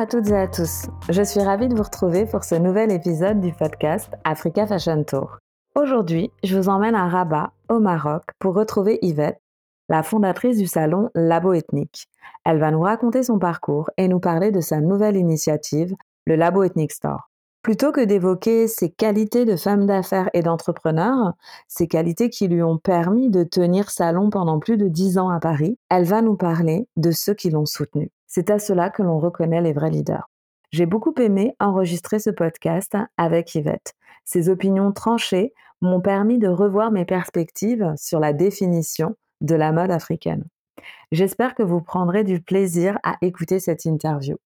À toutes et à tous. Je suis ravie de vous retrouver pour ce nouvel épisode du podcast Africa Fashion Tour. Aujourd'hui, je vous emmène à Rabat, au Maroc, pour retrouver Yvette, la fondatrice du salon Labo Ethnique. Elle va nous raconter son parcours et nous parler de sa nouvelle initiative, le Labo Ethnique Store. Plutôt que d'évoquer ses qualités de femme d'affaires et d'entrepreneur, ses qualités qui lui ont permis de tenir salon pendant plus de dix ans à Paris, elle va nous parler de ceux qui l'ont soutenue. C'est à cela que l'on reconnaît les vrais leaders. J'ai beaucoup aimé enregistrer ce podcast avec Yvette. Ses opinions tranchées m'ont permis de revoir mes perspectives sur la définition de la mode africaine. J'espère que vous prendrez du plaisir à écouter cette interview.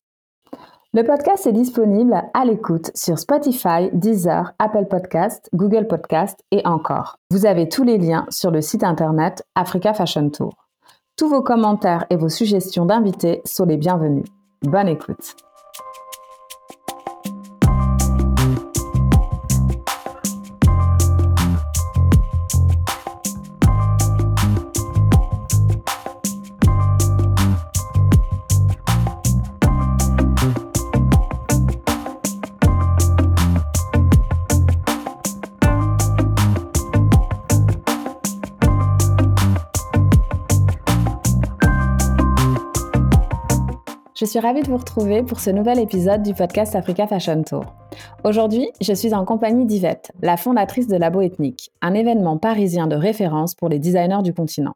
Le podcast est disponible à l'écoute sur Spotify, Deezer, Apple Podcast, Google Podcast et encore. Vous avez tous les liens sur le site internet Africa Fashion Tour. Tous vos commentaires et vos suggestions d'invités sont les bienvenus. Bonne écoute. Je suis ravie de vous retrouver pour ce nouvel épisode du podcast Africa Fashion Tour. Aujourd'hui, je suis en compagnie d'Yvette, la fondatrice de Labo Ethnique, un événement parisien de référence pour les designers du continent.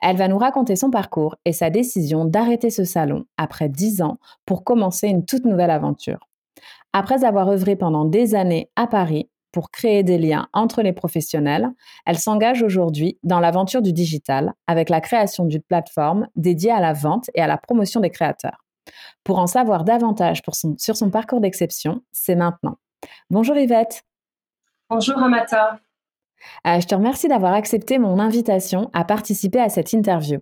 Elle va nous raconter son parcours et sa décision d'arrêter ce salon après 10 ans pour commencer une toute nouvelle aventure. Après avoir œuvré pendant des années à Paris pour créer des liens entre les professionnels, elle s'engage aujourd'hui dans l'aventure du digital avec la création d'une plateforme dédiée à la vente et à la promotion des créateurs. Pour en savoir davantage sur son parcours d'exception, c'est maintenant. Bonjour Yvette. Bonjour Amata. Euh, je te remercie d'avoir accepté mon invitation à participer à cette interview.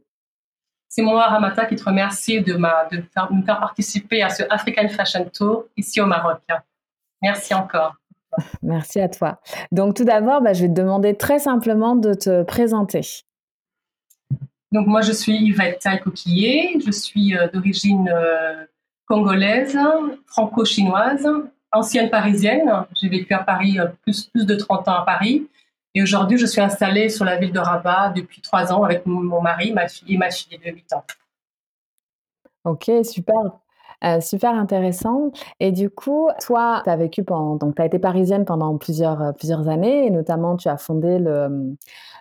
C'est moi, Ramata, qui te remercie de, me faire participer à ce African Fashion Tour ici au Maroc. Merci encore. Merci à toi. Donc tout d'abord, bah, je vais te demander très simplement de te présenter. Donc moi, je suis Yvette Coquillier, je suis euh, d'origine euh, congolaise, franco-chinoise, ancienne parisienne. J'ai vécu à Paris euh, plus, plus de 30 ans à Paris. Et aujourd'hui, je suis installée sur la ville de Rabat depuis trois ans avec mon mari, ma fille et ma fille de 8 ans. Ok, super. Super intéressant. Et du coup, toi, tu as vécu pendant, donc tu as été parisienne pendant plusieurs, plusieurs années, et notamment tu as fondé le,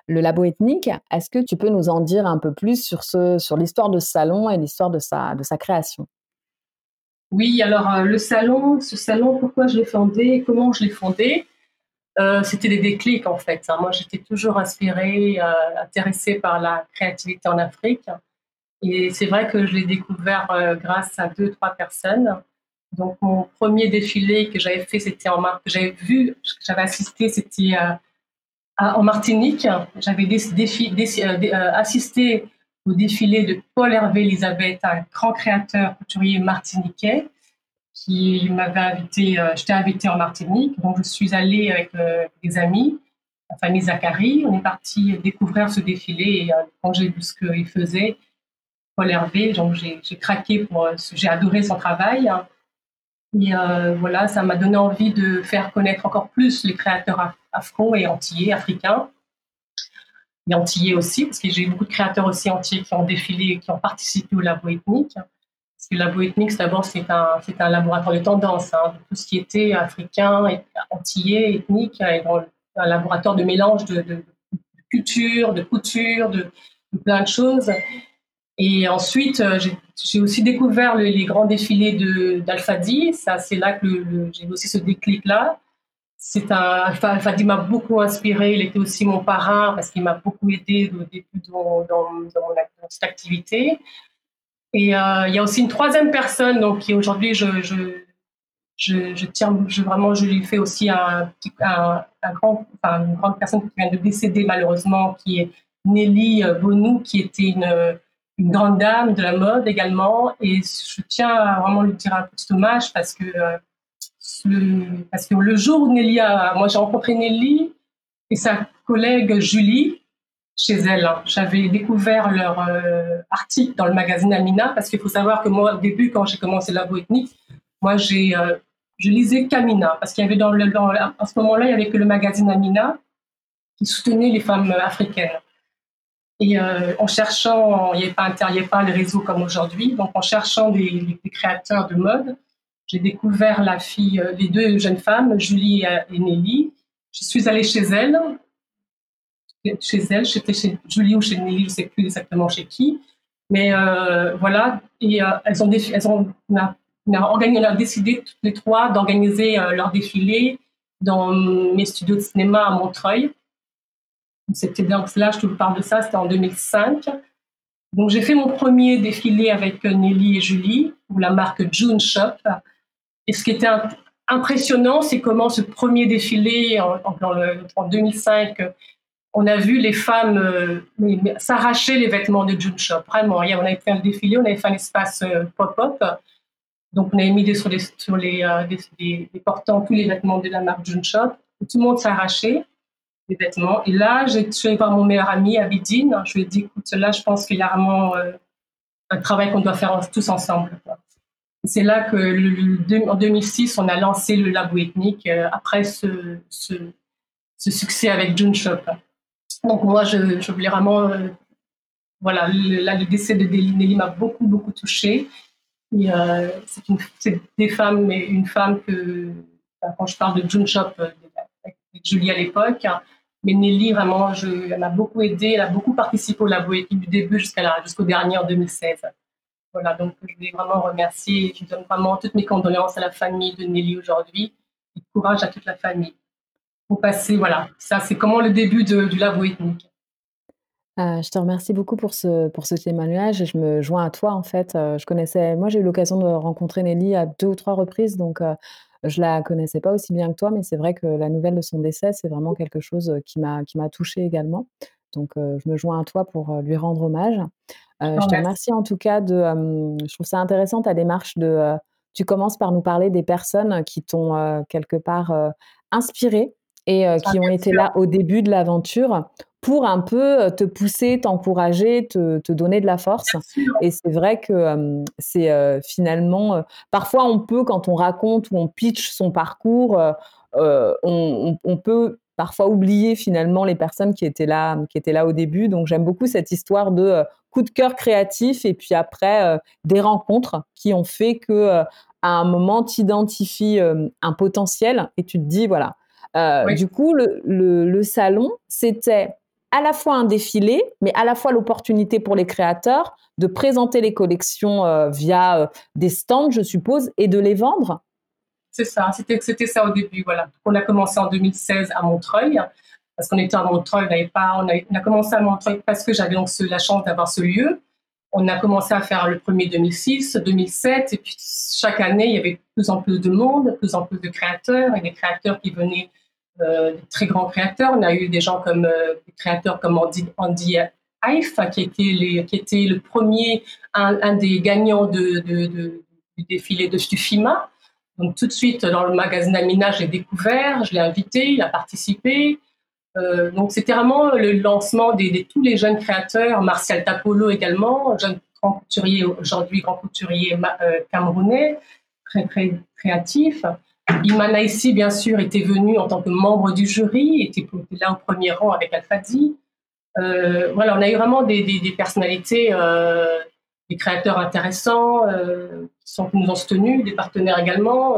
le labo ethnique. Est-ce que tu peux nous en dire un peu plus sur, sur l'histoire de ce salon et l'histoire de sa, de sa création? Oui, alors euh, le salon, ce salon, pourquoi je l'ai fondé, comment je l'ai fondé? C'était des déclics en fait. Hein. Moi, j'étais toujours inspirée, intéressée par la créativité en Afrique. Et c'est vrai que je l'ai découvert euh, grâce à deux, trois personnes. Donc, mon premier défilé que j'avais fait, c'était en que j'avais vu, que j'avais assisté, c'était euh, en Martinique. J'avais euh, assisté au défilé de Paul Hervé Elisabeth, un grand créateur couturier martiniquais, qui m'avait invité, j'étais invitée en Martinique. Donc, je suis allée avec des amis, la famille Zachary. On est parti découvrir ce défilé et quand j'ai vu ce qu'il faisait, Paul Hervé. Donc j'ai craqué pour, euh, j'ai adoré son travail. Et euh, voilà, ça m'a donné envie de faire connaître encore plus les créateurs afro et antillais, africains. Et antillais aussi, parce que j'ai eu beaucoup de créateurs aussi entiers qui ont défilé, qui ont participé au labo ethnique. Parce que le labo ethnique, d'abord, c'est un, un laboratoire de tendance. Hein, tout ce qui était africain, antillais, ethnique, et un laboratoire de mélange de, de, de culture, de couture, de, de plein de choses. Et ensuite, euh, j'ai aussi découvert les grands défilés d'Alfadi. Ça, c'est là que j'ai aussi ce déclic-là. C'est un Alfadi m'a beaucoup inspiré. Il était aussi mon parrain parce qu'il m'a beaucoup aidé au début dans, dans, mon, cette activité. Et euh, il y a aussi une troisième personne, donc qui aujourd'hui je, je, je, tiens, je, vraiment, je lui fais aussi un, un, un grand, enfin, une grande personne qui vient de décéder malheureusement, qui est Nelly Bonou, qui était une une grande dame de la mode également. Et je tiens à lui dire un petit hommage parce que, euh, le, parce que le jour où Nelly moi j'ai rencontré Nelly et sa collègue Julie, chez elles. J'avais découvert leur euh, article dans le magazine Amina parce qu'il faut savoir que moi, au début, quand j'ai commencé la ethnique, moi, j'ai, euh, je lisais Camina parce qu'il y avait dans le, dans, à ce moment-là, il y avait que le magazine Amina qui soutenait les femmes africaines. Et euh, en cherchant, il n'y avait pas Internet, réseau comme aujourd'hui, donc en cherchant des, créateurs de mode, j'ai découvert la fille, les deux jeunes femmes, Julie et Nelly. Je suis allée chez elles chez elle. J'étais chez Julie ou chez Nelly, je ne sais plus exactement chez qui. Mais euh, voilà, et euh, elles ont, elles ont, on a, on a, décidé toutes les trois d'organiser euh, leur défilé dans mes studios de cinéma à Montreuil. C'était donc là, je te parle de ça, c'était en 2005. Donc j'ai fait mon premier défilé avec Nelly et Julie, ou la marque June Shop. Et ce qui était impressionnant, c'est comment ce premier défilé en, en, en 2005 on a vu les femmes euh, s'arracher les vêtements de June Shop. Vraiment, on avait fait un défilé, on avait fait un espace euh, pop-up. Donc, on avait mis des, sur, les, sur les, euh, des, portants tous les vêtements de la marque June Shop. tout le monde s'arrachait les vêtements. Et là, suis allée voir mon meilleur ami, Abidine. Je lui ai dit, écoute, là, je pense qu'il y a vraiment un travail qu'on doit faire tous ensemble. C'est là que, en 2006, on a lancé le labo ethnique après ce, succès avec June Shop. Donc moi, je, voulais vraiment... Euh, voilà, le, le décès de Nelly m'a beaucoup, beaucoup touchée. Euh, c'est des femmes, mais une femme que, quand je parle de June Shop, euh, avec Julie à l'époque, mais Nelly, vraiment, elle m'a beaucoup aidée, elle a beaucoup participé au labo du début jusqu'à jusqu'au dernier en 2016. Voilà, donc je voulais vraiment remercier, je donne vraiment toutes mes condoléances à la famille de Nelly aujourd'hui et courage à toute la famille pour passer. Voilà, ça c'est comment le début du labo ethnique. Euh, je te remercie beaucoup pour ce, pour ce témoignage et je me joins à toi en fait. Euh, je connaissais, moi j'ai eu l'occasion de rencontrer Nelly à deux ou trois reprises, donc euh, je la connaissais pas aussi bien que toi, mais c'est vrai que la nouvelle de son décès, c'est vraiment quelque chose qui m'a qui m'a touchée également. Donc je me joins à toi pour lui rendre hommage. je te remercie en tout cas de. je trouve ça intéressant ta démarche de. tu commences par nous parler des personnes qui t'ont quelque part inspiré et euh, qui ont été là au début de l'aventure pour un peu euh, te pousser, t'encourager, te, te, donner de la force. Et c'est vrai que c'est euh, finalement, parfois on peut, quand on raconte ou on pitch son parcours, on, on, peut parfois oublier finalement les personnes qui étaient là, qui étaient là au début. Donc j'aime beaucoup cette histoire de coup de cœur créatif et puis après des rencontres qui ont fait que à un moment tu identifies un potentiel et tu te dis voilà euh, du coup, le, salon, c'était à la fois un défilé, mais à la fois l'opportunité pour les créateurs de présenter les collections euh, via euh, des stands, je suppose, et de les vendre. C'est ça, c'était, ça au début. Voilà. On a commencé en 2016 à Montreuil, parce qu'on était à Montreuil, on, pas, on, a, commencé à Montreuil parce que j'avais donc la chance d'avoir ce lieu. On a commencé à faire le premier 2006, 2007, et puis chaque année, il y avait de plus en plus de monde, de plus en plus de créateurs, et des créateurs qui venaient euh, très grands créateurs. On a eu des gens comme euh, des comme Andy, Andy Haif, qui était, les, qui était le premier, un, des gagnants du défilé de Stufima. Donc tout de suite, dans le magazine Amina, j'ai découvert, je l'ai invité, il a participé. Euh, donc c'était vraiment le lancement de des, tous les jeunes créateurs, Martial Tapolo également, jeune grand couturier, aujourd'hui grand couturier camerounais, très très créatif. Imana ici, bien sûr, était venu en tant que membre du jury, était là au premier rang avec Alfadi. Euh, voilà, on a eu vraiment des, personnalités, euh, des créateurs intéressants euh, qui, nous ont soutenus, des partenaires également.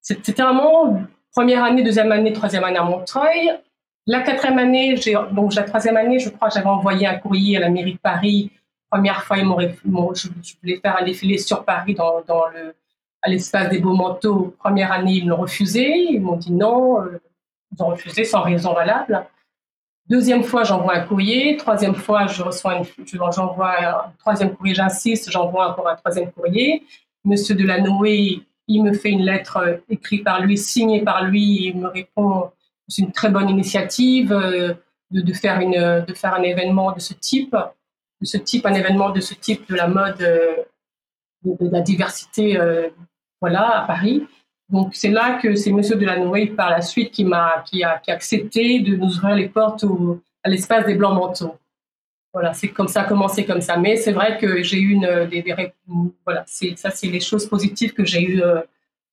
C'était vraiment première année, deuxième année, troisième année à Montreuil. La quatrième année, donc la troisième année, je crois, j'avais envoyé un courrier à la mairie de Paris. Première fois, ils m'ont, je, voulais faire un défilé sur Paris dans le à l'espace des beaux manteaux, première année, ils l'ont refusé. Ils m'ont dit non, euh, ils ont refusé sans raison valable. Deuxième fois, j'envoie un courrier. Troisième fois, je reçois une, j'envoie un troisième courrier, j'insiste, j'envoie encore un troisième courrier. Monsieur Delanoë, il me fait une lettre euh, écrite par lui, signée par lui, il me répond c'est une très bonne initiative euh, de, faire une, de faire un événement de ce type, de ce type, un événement de ce type de la mode, de, de la diversité voilà, à Paris. Donc c'est là que c'est Monsieur Delanoë par la suite qui m'a qui a, qui a accepté de nous ouvrir les portes au, à l'espace des blancs manteaux. Voilà, c'est comme ça, commencé comme ça. Mais c'est vrai que j'ai eu des, voilà, c'est ça, c'est les choses positives que j'ai eues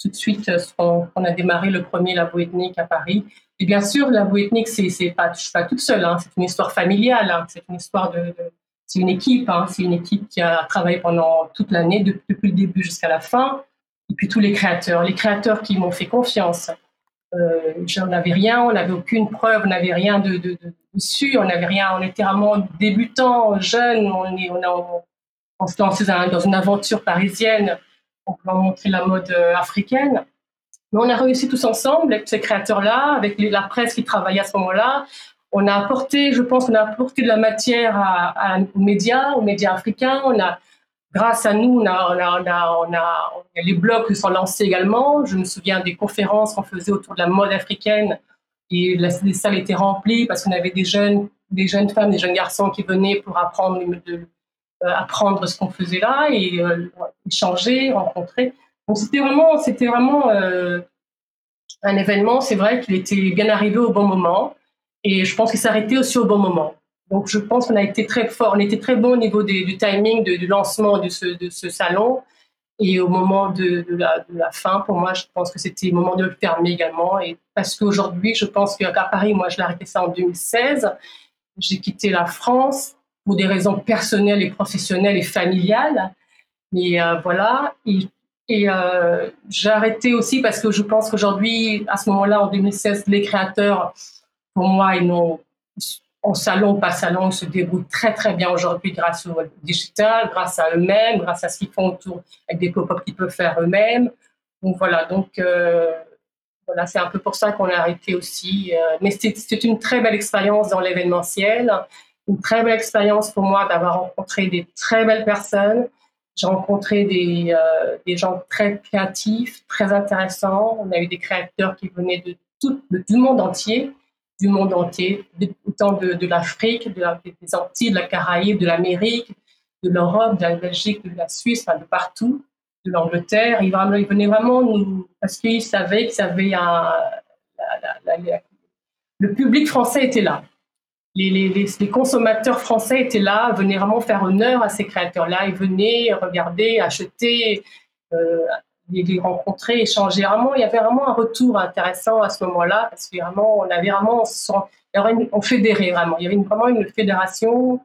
tout de suite quand on a démarré le premier labo ethnique à Paris. Et bien sûr, labo ethnique, c'est c'est pas, pas toute seule. Hein, c'est une histoire familiale. Hein, c'est une histoire de, c'est une équipe. Hein, c'est une équipe qui a travaillé pendant toute l'année, depuis le début jusqu'à la fin. Puis tous les créateurs, les créateurs qui m'ont fait confiance. Euh, on n'avais rien, on n'avait aucune preuve, on n'avait rien de, de, de, dessus, on n'avait rien, on était vraiment débutants, jeunes, on, est, on, se lançait dans une aventure parisienne on peut montrer la mode euh, africaine. Mais on a réussi tous ensemble avec ces créateurs-là, avec la presse qui travaillait à ce moment-là. On a apporté, je pense, on a apporté de la matière aux médias, aux médias africains. On a, grâce à nous, on a, on a, on a, les blogs sont lancés également. Je me souviens des conférences qu'on faisait autour de la mode africaine et les salles étaient remplies parce qu'on avait des jeunes, des jeunes femmes, des jeunes garçons qui venaient pour apprendre euh, apprendre ce qu'on faisait là et euh, échanger, rencontrer. Donc c'était vraiment, c'était vraiment euh, un événement. C'est vrai qu'il était bien arrivé au bon moment et je pense qu'il s'arrêtait aussi au bon moment. Donc je pense qu'on a été très fort, on était très bon au niveau du timing du lancement de ce, salon. Et au moment de, la, fin, pour moi, je pense que c'était le moment de le fermer également. Et parce qu'aujourd'hui, je pense qu'à Paris, moi, je l'ai arrêté ça en 2016. J'ai quitté la France pour des raisons personnelles et professionnelles et familiales. Mais euh, voilà. Et, euh, j'ai arrêté aussi parce que je pense qu'aujourd'hui, à ce moment-là, en 2016, les créateurs, pour moi, ils n'ont en salon, pas salon, se débrouillent très très bien aujourd'hui grâce au digital, grâce à eux-mêmes, grâce à ce qu'ils font autour avec des pop-up qu'ils peuvent faire eux-mêmes. Donc voilà, donc euh, voilà, c'est un peu pour ça qu'on a arrêté aussi. mais c'était une très belle expérience dans l'événementiel une très belle expérience pour moi d'avoir rencontré des très belles personnes. J'ai rencontré des, euh, gens très créatifs, très intéressants. On a eu des créateurs qui venaient de tout, du monde entier, du monde entier, autant de, l'Afrique, de des Antilles, de la Caraïbe, de l'Amérique, de l'Europe, de la Belgique, de la Suisse, enfin de partout, de l'Angleterre. Ils, ils, venaient vraiment nous, parce qu'ils savaient qu'ils avaient un, le public français était là les, consommateurs français étaient là, venaient vraiment faire honneur à ces créateurs-là. Ils venaient regarder, acheter, euh, les, rencontrer, échanger. Vraiment, il y avait vraiment un retour intéressant à ce moment-là parce que on avait vraiment, on, fédérait vraiment. Il y avait vraiment une fédération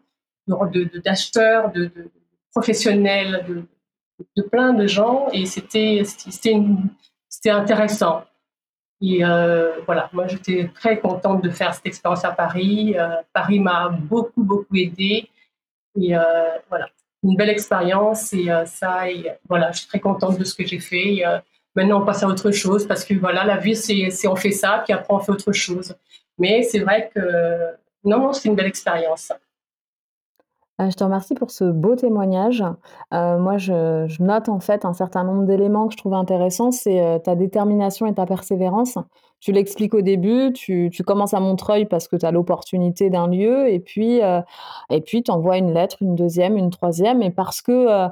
d'acheteurs, de, de, professionnels, de, de, plein de gens et c'était intéressant. Et euh, voilà, moi j'étais très contente de faire cette expérience à Paris. Euh, Paris m'a beaucoup, beaucoup aidée. Et euh, voilà, une belle expérience. Et ça, et voilà, je suis très contente de ce que j'ai fait. maintenant, on passe à autre chose parce que voilà, la vie, c'est on fait ça, puis après, on fait autre chose. Mais c'est vrai que non, non, c'est une belle expérience. Euh, je te remercie pour ce beau témoignage. Euh, moi, je, note en fait un certain nombre d'éléments que je trouve intéressants. C'est euh, ta détermination et ta persévérance. Tu l'expliques au début, tu, commences à Montreuil parce que tu as l'opportunité d'un lieu, et puis tu envoies une lettre, une deuxième, une troisième, et parce que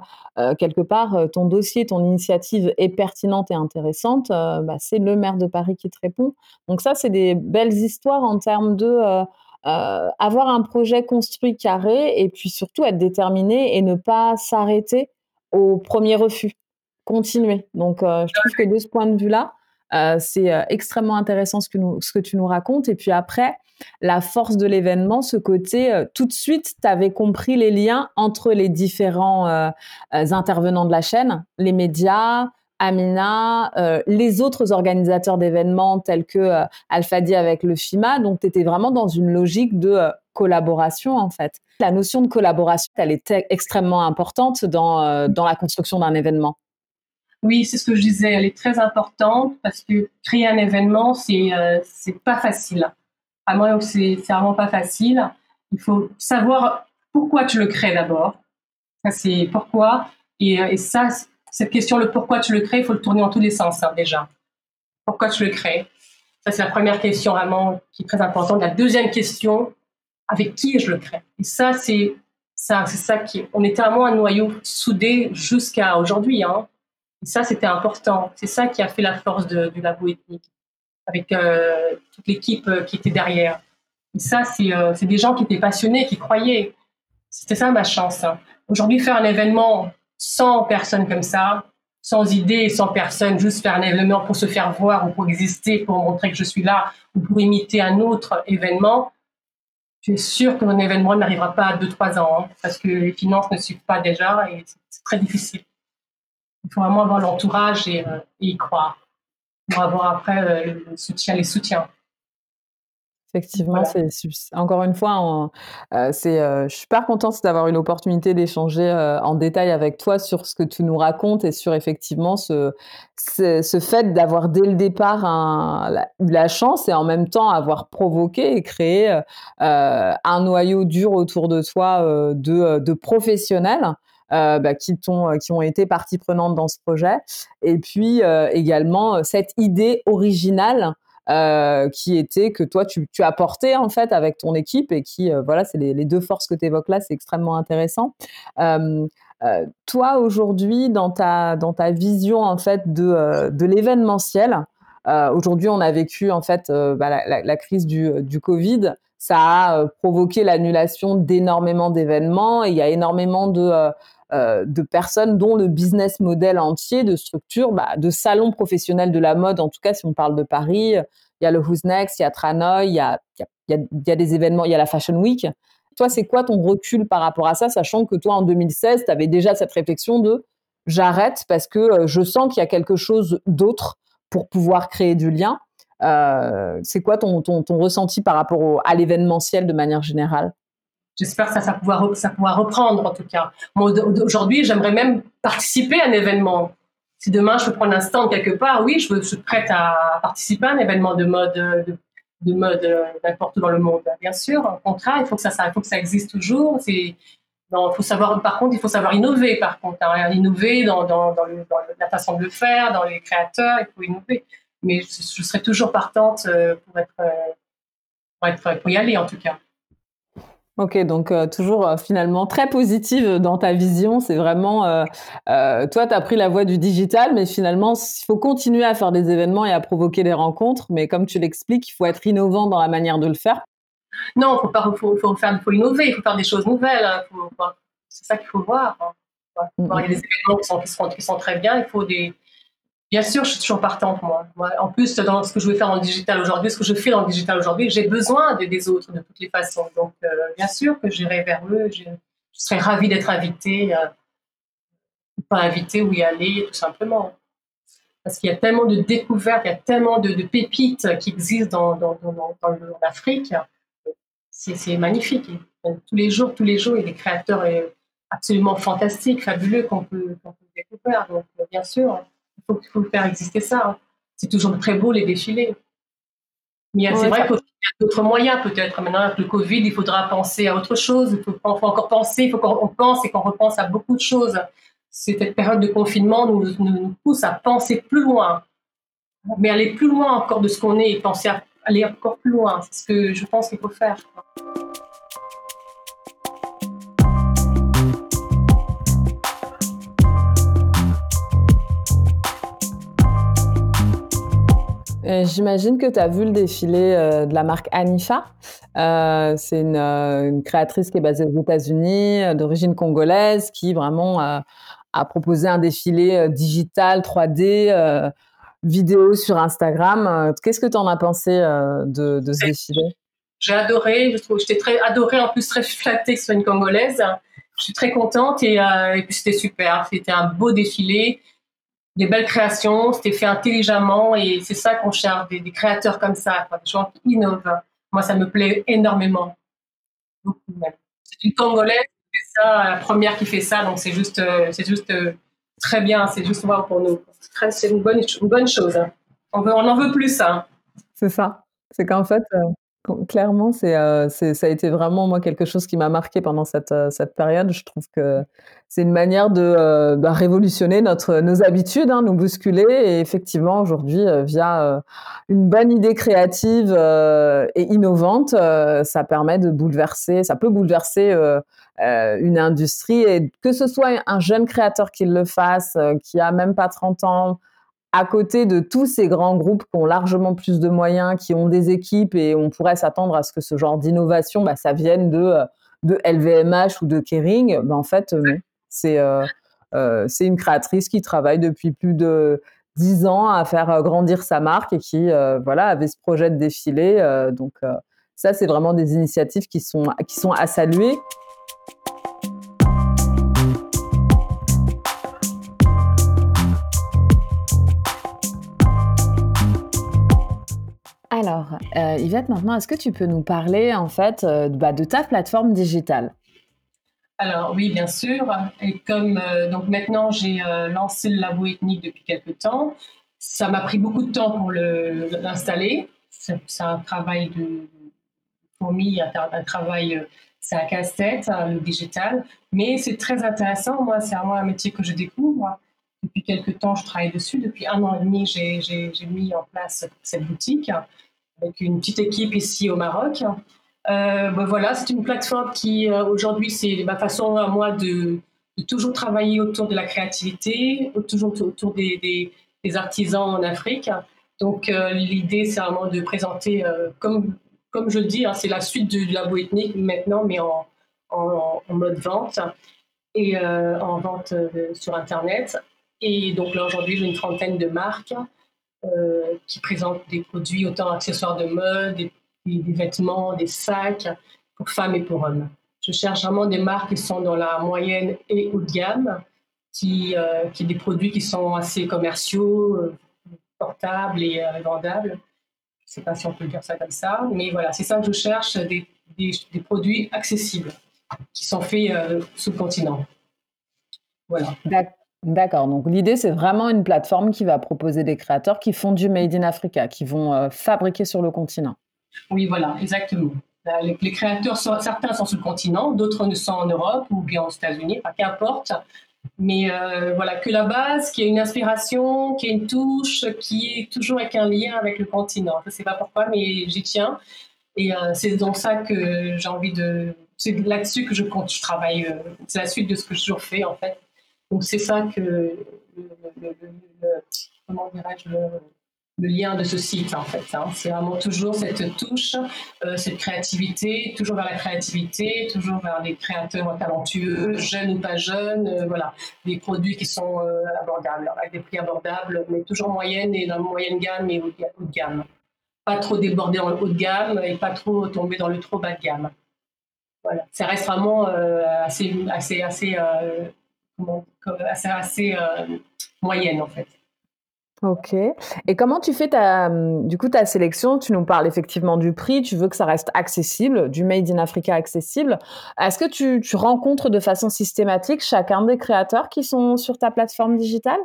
quelque part ton dossier, ton initiative est pertinente et intéressante, bah, c'est le maire de Paris qui te répond. Donc ça, c'est des belles histoires en termes de euh, avoir un projet construit carré et puis surtout être déterminé et ne pas s'arrêter au premier refus, continuer. Donc, euh, je trouve que de ce point de vue-là, euh, c'est extrêmement intéressant ce que, ce que tu nous racontes. Et puis après, la force de l'événement, ce côté, tout de suite, tu avais compris les liens entre les différents intervenants de la chaîne, les médias, Amina, euh, les autres organisateurs d'événements tels que euh, Alfadi avec le FIMA. Donc, tu étais vraiment dans une logique de euh, collaboration, en fait. La notion de collaboration, elle est extrêmement importante dans, dans la construction d'un événement. Oui, c'est ce que je disais, elle est très importante parce que créer un événement, c'est c'est pas facile. À moi, c'est vraiment pas facile. Il faut savoir pourquoi tu le crées d'abord. C'est pourquoi. Et, et ça, cette question, le pourquoi tu le crées, il faut le tourner en tous les sens hein, déjà. Pourquoi tu le crées? Ça, c'est la première question vraiment qui est très importante. La deuxième question, avec qui je le crée? Et ça, c'est ça, c'est ça qui. On était vraiment un noyau soudé jusqu'à aujourd'hui. Hein. Et ça, c'était important. C'est ça qui a fait la force du labo ethnique, avec euh, toute l'équipe euh, qui était derrière. Et ça, c'est des gens qui étaient passionnés, qui croyaient. C'était ça ma chance. Aujourd'hui, faire un événement sans personnes comme ça, sans idée, sans personne, juste faire un événement pour se faire voir ou pour exister, pour montrer que je suis là ou pour imiter un autre événement, je suis sûr que mon événement n'arrivera pas à 2-3 ans hein, parce que les finances ne suivent pas déjà et c'est très difficile. Il faut vraiment avoir l'entourage et, euh, y croire pour avoir après euh, le soutien, les soutiens. Effectivement, c'est encore une fois, euh, c'est, euh, je suis super contente d'avoir une opportunité d'échanger euh, en détail avec toi sur ce que tu nous racontes et sur effectivement ce, ce, fait d'avoir dès le départ eu la, chance et en même temps avoir provoqué et créé un noyau dur autour de toi de, de, professionnels. Bah, qui, qui ont été partie prenante dans ce projet. Et puis également cette idée originale euh, qui était que toi tu, tu apportais en fait avec ton équipe et qui euh, voilà c'est les, deux forces que tu évoques là c'est extrêmement intéressant. Euh, toi aujourd'hui dans ta dans ta vision en fait de, de l'événementiel aujourd'hui on a vécu en fait bah, la, crise du, du Covid. Ça a provoqué l'annulation d'énormément d'événements et il y a énormément de de personnes dont le business model entier de structure, bah, de salons professionnels de la mode, en tout cas si on parle de Paris, il y a le Who's Next, il y a Tranoï, il y a, il y a, des événements, il y a la Fashion Week. Toi, c'est quoi ton recul par rapport à ça, sachant que toi, en 2016, tu avais déjà cette réflexion de j'arrête parce que je sens qu'il y a quelque chose d'autre pour pouvoir créer du lien. Euh, c'est quoi ton, ton, ton, ressenti par rapport à l'événementiel de manière générale? J'espère que ça, ça, pourra, reprendre en tout cas. Aujourd'hui, j'aimerais même participer à un événement. Si demain je peux prendre un stand quelque part, oui, je, suis prête à participer à un événement de mode, de, de mode euh, n'importe où dans le monde. Bien sûr, au contraire, il faut que ça, existe toujours. Faut savoir, par contre, il faut savoir innover, par contre, hein, innover dans, la façon de le faire, dans les créateurs, il faut innover. Mais je, serais toujours partante euh, euh, pour y aller en tout cas. Ok, donc euh, toujours euh, finalement très positive dans ta vision. C'est vraiment, euh, toi, tu as pris la voie du digital, mais finalement, il faut continuer à faire des événements et à provoquer des rencontres. Mais comme tu l'expliques, il faut être innovant dans la manière de le faire. Non, il faut, pas, faut, faut, faire, faut innover, il faut faire des choses nouvelles. Hein. c'est ça qu'il faut voir. Hein. Il y a des événements qui sont, qui sont, qui sont très bien, il faut des, Bien sûr, je suis toujours partante, moi. En plus, dans ce que je vais faire dans le digital aujourd'hui, ce que je fais dans le digital aujourd'hui, j'ai besoin des autres de toutes les façons. Donc, euh, bien sûr que j'irai vers eux. Je, serais ravie d'être invitée, euh, pas invitée ou y aller, tout simplement. Parce qu'il y a tellement de découvertes, il y a tellement de, pépites qui existent dans l'Afrique. C'est magnifique. tous les jours, tous les jours, il y a des créateurs euh, absolument fantastiques, fabuleux qu'on peut, peut découvrir. Donc, bien sûr il faut, faire exister ça. Hein. C'est toujours très beau les défilés. Mais c'est vrai qu'il y a d'autres moyens peut-être. Maintenant, avec le Covid, il faudra penser à autre chose. Il faut, encore penser, il faut qu'on pense et qu'on repense à beaucoup de choses. Cette période de confinement nous, nous, pousse à penser plus loin, mais aller plus loin encore de ce qu'on est et penser à aller encore plus loin. C'est ce que je pense qu'il faut faire. J'imagine que tu as vu le défilé euh, de la marque Anifa. Euh, c'est euh, une, créatrice qui est basée aux États-Unis, d'origine congolaise, qui vraiment a proposé un défilé digital 3D, vidéo sur Instagram. Qu'est-ce que tu en as pensé de, ce défilé? J'ai adoré, je trouve, j'étais très adorée, en plus très flattée que ce soit une congolaise. Je suis très contente et, et puis c'était super. C'était un beau défilé des belles créations, c'était fait intelligemment et c'est ça qu'on cherche, des, créateurs comme ça, des gens qui innovent. Moi, ça me plaît énormément. C'est une Congolaise ça, la première qui fait ça, donc c'est juste, euh, c'est juste euh, très bien, c'est juste wow pour nous. C'est une bonne, chose. Hein. On, veut, en veut plus. Hein. C'est ça. C'est qu'en fait, euh, Clairement, euh, c'est, ça a été vraiment moi quelque chose qui m'a marqué pendant cette, euh, cette période. Je trouve que c'est une manière de euh, bah, révolutionner notre, nos habitudes, hein, nous bousculer. Et effectivement, aujourd'hui, via une bonne idée créative et innovante, ça permet de bouleverser, ça peut bouleverser une industrie. Et que ce soit un jeune créateur qui le fasse, qui a même pas 30 ans, à côté de tous ces grands groupes qui ont largement plus de moyens, qui ont des équipes, et on pourrait s'attendre à ce que ce genre d'innovation, bah, ça vienne de, de LVMH ou de Kering, bah, en fait, non. C'est c'est une créatrice qui travaille depuis plus de dix ans à faire grandir sa marque et qui voilà avait ce projet de défilé. donc ça, c'est vraiment des initiatives qui sont, qui sont à saluer. Alors, euh, Yvette, maintenant, est-ce que tu peux nous parler en fait euh, bah, de ta plateforme digitale? Alors oui, bien sûr. Comme euh, donc maintenant j'ai lancé le labo ethnique depuis quelques temps, ça m'a pris beaucoup de temps pour l'installer. C'est un travail de fourmi, un, travail, c'est un casse-tête, hein, le digital, mais c'est très intéressant. Moi, c'est vraiment un métier que je découvre. Depuis quelques temps, je travaille dessus. Depuis un an et demi, j'ai mis en place cette boutique avec une petite équipe ici au Maroc. Euh, ben voilà, c'est une plateforme qui euh, aujourd'hui c'est ma façon à moi de, toujours travailler autour de la créativité, toujours autour des, artisans en Afrique. Donc euh, l'idée c'est vraiment de présenter, comme, comme je le dis, hein, c'est la suite de, la ethnique maintenant, mais en, en, mode vente et en vente sur Internet. Et donc là aujourd'hui j'ai une trentaine de marques. Euh, qui présentent des produits autant accessoires de mode, des, vêtements, des sacs pour femmes et pour hommes. Je cherche vraiment des marques qui sont dans la moyenne et haut de gamme, qui, euh, qui des produits qui sont assez commerciaux, euh, portables et vendables. Je ne sais pas si on peut dire ça comme ça, mais voilà, c'est ça que je cherche, des, des, des produits accessibles qui sont faits sous le continent. Voilà. D'accord. Donc l'idée, c'est vraiment une plateforme qui va proposer des créateurs qui font du Made in Africa, qui vont euh, fabriquer sur le continent. Oui, voilà, exactement. Les, créateurs, certains sont sur le continent, d'autres ne sont en Europe ou bien aux États-Unis, qu'importe. Mais euh, voilà, que la base, qu'il y ait une inspiration, qu'il y ait une touche, qui est toujours avec un lien avec le continent. Je ne sais pas pourquoi, mais j'y tiens. Et euh, c'est dans ça que j'ai envie de. C'est là-dessus que je compte, je travaille. c'est la suite de ce que j'ai toujours fait, en fait donc c'est ça que le, lien de ce site en fait. Hein. C'est vraiment toujours cette touche, euh, cette créativité, toujours vers la créativité, toujours vers les créateurs talentueux, jeunes ou pas jeunes, euh, voilà, des produits qui sont euh, abordables, avec des prix abordables, mais toujours moyenne et dans la moyenne gamme et haut de gamme. Pas trop déborder le haut de gamme et pas trop tomber dans le trop bas de gamme. Voilà, ça reste vraiment assez, assez, assez assez, assez euh, moyenne en fait. Ok. Et comment tu fais ta, du coup, ta sélection? Tu nous parles effectivement du prix, tu veux que ça reste accessible, du Made in Africa accessible. Est-ce que tu, tu, rencontres de façon systématique chacun des créateurs qui sont sur ta plateforme digitale?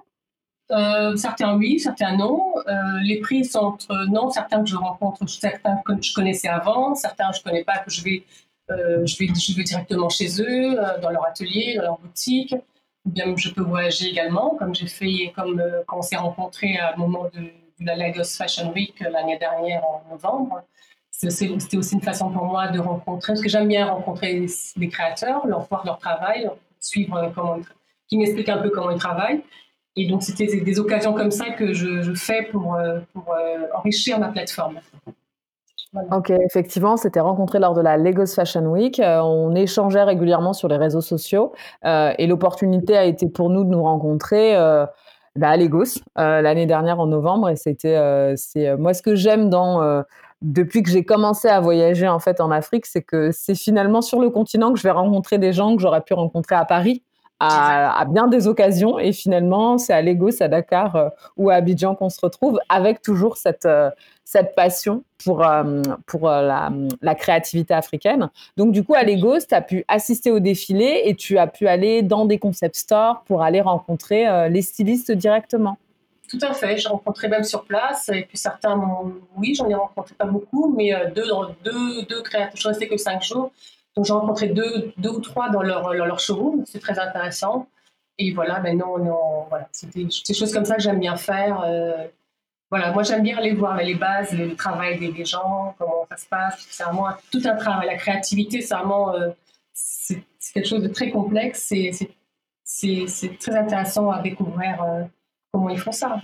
Euh, certains oui, certains non. Euh, les prix sont entre non, certains que je rencontre, certains que je connaissais avant, certains je ne connais pas, que je vais, je vais, je vais directement chez eux, dans leur atelier, dans leur boutique bien je peux voyager également, comme j'ai fait, comme euh, quand on s'est rencontrés à moment de, la Lagos Fashion Week euh, l'année dernière en novembre. C'était aussi une façon pour moi de rencontrer, parce que j'aime bien rencontrer les créateurs, leur voir leur travail, suivre euh, comment, qui m'expliquent un peu comment ils travaillent. Et donc, c'était des occasions comme ça que je, fais pour enrichir ma plateforme. Ok, effectivement, c'était rencontré lors de la Lagos Fashion Week. Euh, on échangeait régulièrement sur les réseaux sociaux euh, et l'opportunité a été pour nous de nous rencontrer euh, bah, à Lagos l'année dernière en novembre. Et c'était, c'est moi ce que j'aime dans depuis que j'ai commencé à voyager en fait en Afrique, c'est que c'est finalement sur le continent que je vais rencontrer des gens que j'aurais pu rencontrer à Paris à, bien des occasions. Et finalement, c'est à Lagos, à Dakar ou à Abidjan qu'on se retrouve avec toujours cette, cette passion pour, euh, pour la, la, créativité africaine. Donc, du coup, à Lagos, tu as pu assister au défilé et tu as pu aller dans des concept stores pour aller rencontrer les stylistes directement. Tout à fait, j'ai rencontré même sur place, et puis certains, oui, j'en ai rencontré pas beaucoup, mais deux, deux, deux créateurs, je restais que cinq jours, donc j'ai rencontré deux, deux ou trois dans leur, leur showroom, c'est très intéressant. Et voilà, maintenant, on, voilà, c'est des, choses comme ça que j'aime bien faire. Euh, voilà, moi j'aime bien aller voir les bases, le travail des, gens, comment ça se passe. C'est vraiment tout un travail. La créativité, c'est vraiment euh, c'est, quelque chose de très complexe. C'est, c'est, très intéressant à découvrir euh, comment ils font ça.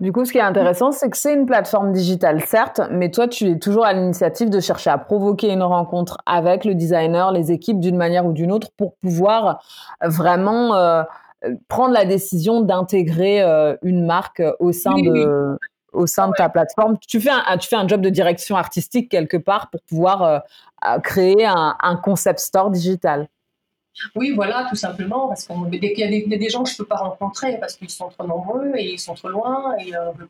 Du coup, ce qui est intéressant, c'est que c'est une plateforme digitale, certes, mais toi, tu es toujours à l'initiative de chercher à provoquer une rencontre avec le designer, les équipes d'une manière ou d'une autre pour pouvoir vraiment euh, prendre la décision d'intégrer euh, une marque au sein de au sein de ta plateforme. Tu fais un, tu fais un job de direction artistique quelque part pour pouvoir euh, créer un, un concept store digital. Oui, voilà, tout simplement, parce qu'il y, a des gens que je ne peux pas rencontrer parce qu'ils sont trop nombreux et ils sont trop loin et euh, on ne peut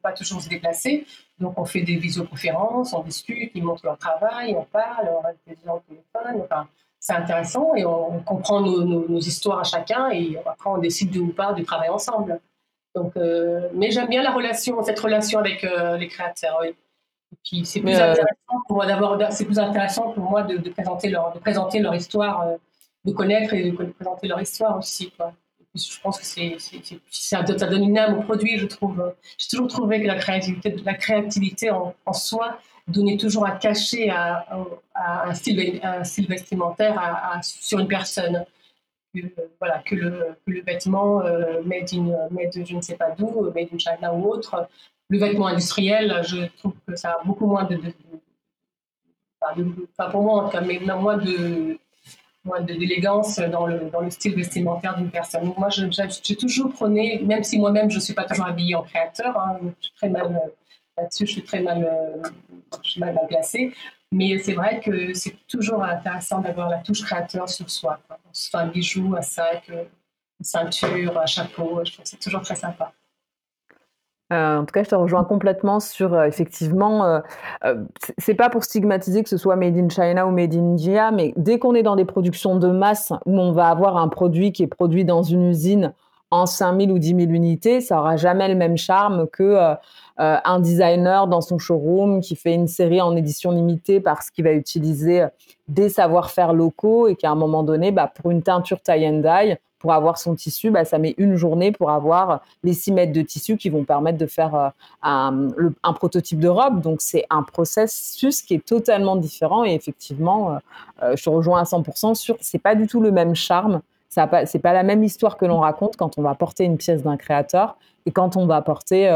pas toujours se déplacer. Donc, on fait des visioconférences, on discute, ils montrent leur travail, on parle, on reste des gens au téléphone. Enfin, c'est intéressant et on, comprend nos, histoires à chacun et après, on décide de ou pas du travail ensemble. Donc, euh, mais j'aime bien la relation, cette relation avec euh, les créateurs. Oui. Et puis, c'est plus, intéressant pour moi d'avoir, c'est plus intéressant pour moi de, présenter leur, de présenter leur histoire de connaître et de présenter leur histoire aussi. Quoi. je pense que c'est, ça, donne une âme au produit, je trouve. J'ai toujours trouvé que la créativité, la créativité en, soi donnait toujours à cacher à, un, style, un style vestimentaire sur une personne. Que, voilà, que le, le vêtement euh, made, in, made je ne sais pas d'où, made in China ou autre, le vêtement industriel, je trouve que ça a beaucoup moins de, de, pour moi en tout cas, mais moins de, d'élégance dans le, dans le style vestimentaire d'une personne. moi, j'ai toujours prôné, même si moi-même je ne suis pas toujours habillée en créateur, hein, je suis très mal euh, là-dessus, je suis très mal, euh, suis mal, placée. Mais c'est vrai que c'est toujours intéressant d'avoir la touche créateur sur soi. Soit un bijou, un sac, euh, une ceinture, un chapeau, je trouve c'est toujours très sympa. Euh, en tout cas, je te rejoins complètement sur euh, effectivement, euh, c'est pas pour stigmatiser que ce soit made in China ou made in India, mais dès qu'on est dans des productions de masse où on va avoir un produit qui est produit dans une usine en 5000 ou 10 000 unités, ça aura jamais le même charme que un designer dans son showroom qui fait une série en édition limitée parce qu'il va utiliser des savoir-faire locaux et qu'à un moment donné, bah, pour une teinture tie and dye, pour avoir son tissu, bah, ça met une journée pour avoir les 6 mètres de tissu qui vont permettre de faire euh, un, prototype de robe. Donc, c'est un processus qui est totalement différent. Et effectivement, euh, euh, je te rejoins à 100% sur, c'est pas du tout le même charme. Ça pas, c'est pas la même histoire que l'on raconte quand on va porter une pièce d'un créateur et quand on va porter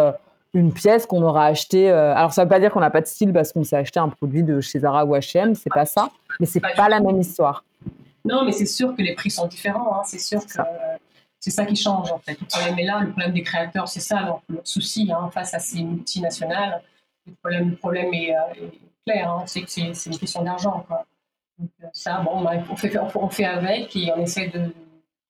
une pièce qu'on aura achetée. alors, ça veut pas dire qu'on n'a pas de style parce qu'on s'est acheté un produit de chez Zara ou H&M, c'est pas ça, mais c'est pas la même histoire. Non, mais c'est sûr que les prix sont différents. Hein. C'est sûr que c'est ça qui change en fait. Le problème est là. Le problème des créateurs, c'est ça leur, souci hein, face à ces multinationales. Le problème, le problème est, euh, clair. Hein. C'est que c'est une question d'argent. Donc euh, ça, bon, bah, on, fait, on fait avec et on essaie de,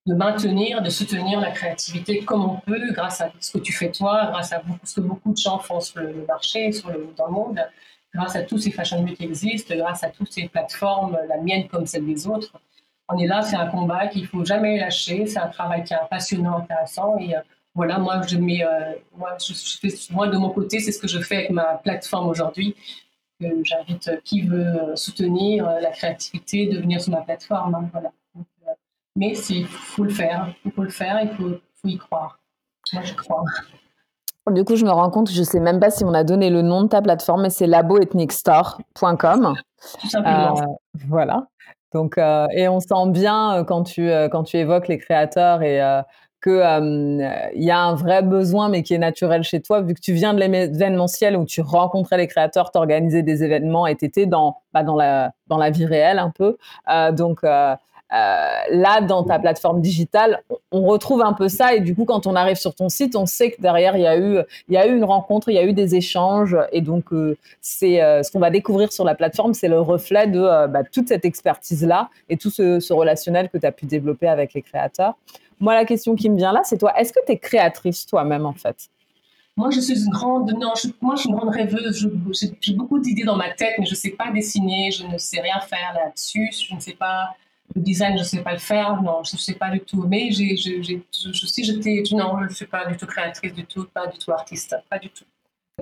de maintenir, de soutenir la créativité comme on peut, grâce à ce que tu fais toi, grâce à ce que beaucoup de gens font sur le marché, sur le, dans le monde, grâce à tous ces fashion week qui existent, grâce à toutes ces plateformes, la mienne comme celle des autres on est là, c'est un combat qu'il faut jamais lâcher. C'est un travail qui est passionnant, intéressant. Et euh, voilà, moi, je mets, euh, moi, fais, moi, de mon côté, c'est ce que je fais avec ma plateforme aujourd'hui. J'invite qui veut soutenir la créativité de venir sur ma plateforme. Hein, voilà. Euh, mais il faut le faire. Il faut le faire. Il faut, y croire. Moi, je crois. Du coup, je me rends compte, je ne sais même pas si on a donné le nom de ta plateforme, mais c'est laboethnicstore.com. Tout simplement. voilà. Donc, euh, et on sent bien euh, quand tu, euh, quand tu évoques les créateurs et qu'il il y a un vrai besoin, mais qui est naturel chez toi, vu que tu viens de l'événementiel où tu rencontrais les créateurs, t'organisais des événements et t'étais dans, bah, dans, la, dans la vie réelle un peu. donc, euh, là, dans ta plateforme digitale, on retrouve un peu ça. Et du coup, quand on arrive sur ton site, on sait que derrière, il y a eu, il y a eu une rencontre, il y a eu des échanges. Et donc, euh, c'est euh, ce qu'on va découvrir sur la plateforme, c'est le reflet de bah, toute cette expertise-là et tout ce, relationnel que tu as pu développer avec les créateurs. Moi, la question qui me vient là, c'est toi, est-ce que tu es créatrice toi-même, en fait? Moi, je suis grande, non, moi, je suis une grande rêveuse. J'ai beaucoup d'idées dans ma tête, mais je ne sais pas dessiner, je ne sais rien faire là-dessus, je ne sais pas le design, je ne sais pas le faire, non, je ne sais pas du tout. Mais je, si j'étais, non, je ne suis pas du tout créatrice du tout, pas du tout artiste, pas du tout.